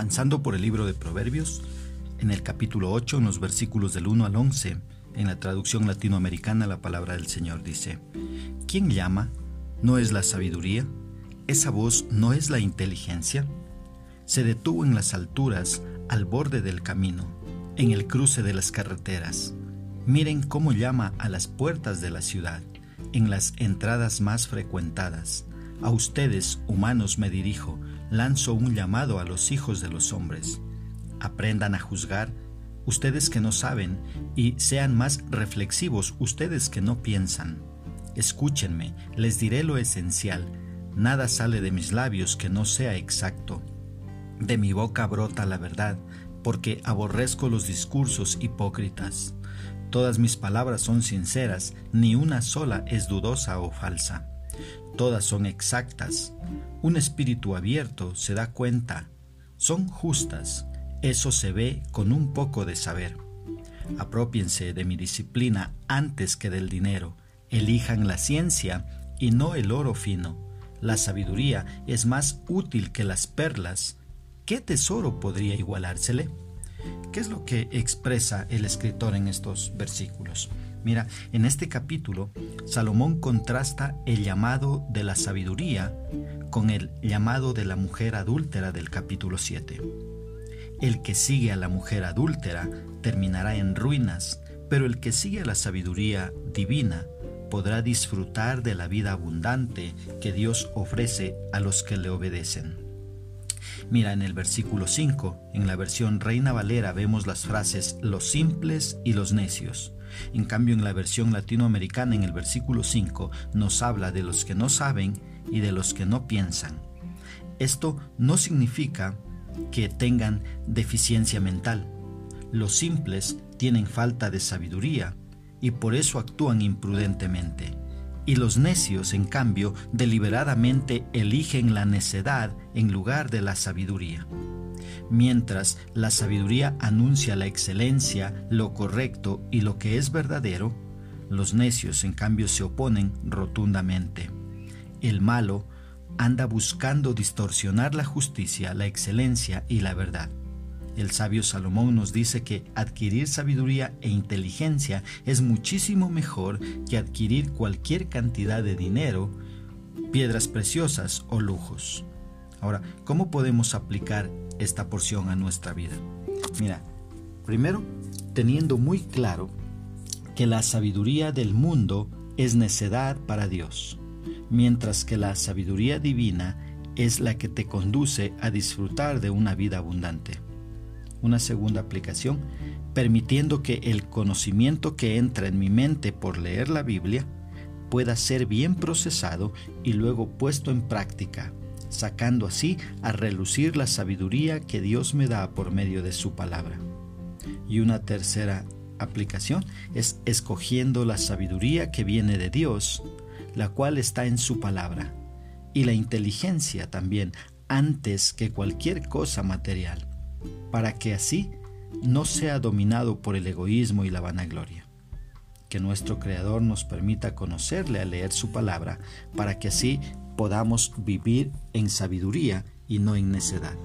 Avanzando por el libro de Proverbios, en el capítulo 8, en los versículos del 1 al 11, en la traducción latinoamericana, la palabra del Señor dice, ¿quién llama? ¿No es la sabiduría? ¿Esa voz no es la inteligencia? Se detuvo en las alturas, al borde del camino, en el cruce de las carreteras. Miren cómo llama a las puertas de la ciudad, en las entradas más frecuentadas. A ustedes, humanos, me dirijo, lanzo un llamado a los hijos de los hombres. Aprendan a juzgar, ustedes que no saben, y sean más reflexivos, ustedes que no piensan. Escúchenme, les diré lo esencial. Nada sale de mis labios que no sea exacto. De mi boca brota la verdad, porque aborrezco los discursos hipócritas. Todas mis palabras son sinceras, ni una sola es dudosa o falsa. Todas son exactas. Un espíritu abierto se da cuenta. Son justas. Eso se ve con un poco de saber. Apropiense de mi disciplina antes que del dinero. Elijan la ciencia y no el oro fino. La sabiduría es más útil que las perlas. ¿Qué tesoro podría igualársele? ¿Qué es lo que expresa el escritor en estos versículos? Mira, en este capítulo, Salomón contrasta el llamado de la sabiduría con el llamado de la mujer adúltera del capítulo 7. El que sigue a la mujer adúltera terminará en ruinas, pero el que sigue a la sabiduría divina podrá disfrutar de la vida abundante que Dios ofrece a los que le obedecen. Mira, en el versículo 5, en la versión Reina Valera vemos las frases los simples y los necios. En cambio, en la versión latinoamericana, en el versículo 5, nos habla de los que no saben y de los que no piensan. Esto no significa que tengan deficiencia mental. Los simples tienen falta de sabiduría y por eso actúan imprudentemente. Y los necios, en cambio, deliberadamente eligen la necedad en lugar de la sabiduría. Mientras la sabiduría anuncia la excelencia, lo correcto y lo que es verdadero, los necios en cambio se oponen rotundamente. El malo anda buscando distorsionar la justicia, la excelencia y la verdad. El sabio Salomón nos dice que adquirir sabiduría e inteligencia es muchísimo mejor que adquirir cualquier cantidad de dinero, piedras preciosas o lujos. Ahora, ¿cómo podemos aplicar esta porción a nuestra vida? Mira, primero, teniendo muy claro que la sabiduría del mundo es necedad para Dios, mientras que la sabiduría divina es la que te conduce a disfrutar de una vida abundante. Una segunda aplicación, permitiendo que el conocimiento que entra en mi mente por leer la Biblia pueda ser bien procesado y luego puesto en práctica sacando así a relucir la sabiduría que Dios me da por medio de su palabra. Y una tercera aplicación es escogiendo la sabiduría que viene de Dios, la cual está en su palabra, y la inteligencia también antes que cualquier cosa material, para que así no sea dominado por el egoísmo y la vanagloria. Que nuestro Creador nos permita conocerle al leer su palabra, para que así podamos vivir en sabiduría y no en necedad.